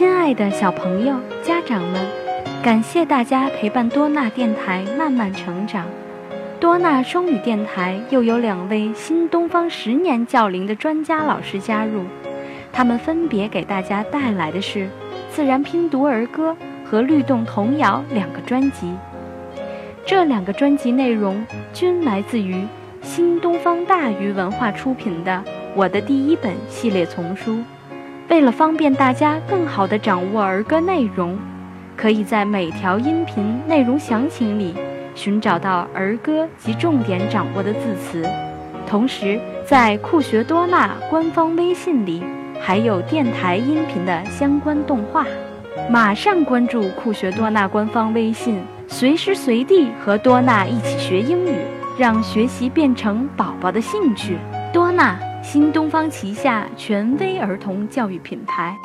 亲爱的小朋友、家长们，感谢大家陪伴多纳电台慢慢成长。多纳双语电台又有两位新东方十年教龄的专家老师加入，他们分别给大家带来的是自然拼读儿歌和律动童谣两个专辑。这两个专辑内容均来自于新东方大鱼文化出品的《我的第一本》系列丛书。为了方便大家更好地掌握儿歌内容，可以在每条音频内容详情里寻找到儿歌及重点掌握的字词。同时，在酷学多纳官方微信里还有电台音频的相关动画。马上关注酷学多纳官方微信，随时随地和多纳一起学英语，让学习变成宝宝的兴趣。多纳。新东方旗下权威儿童教育品牌。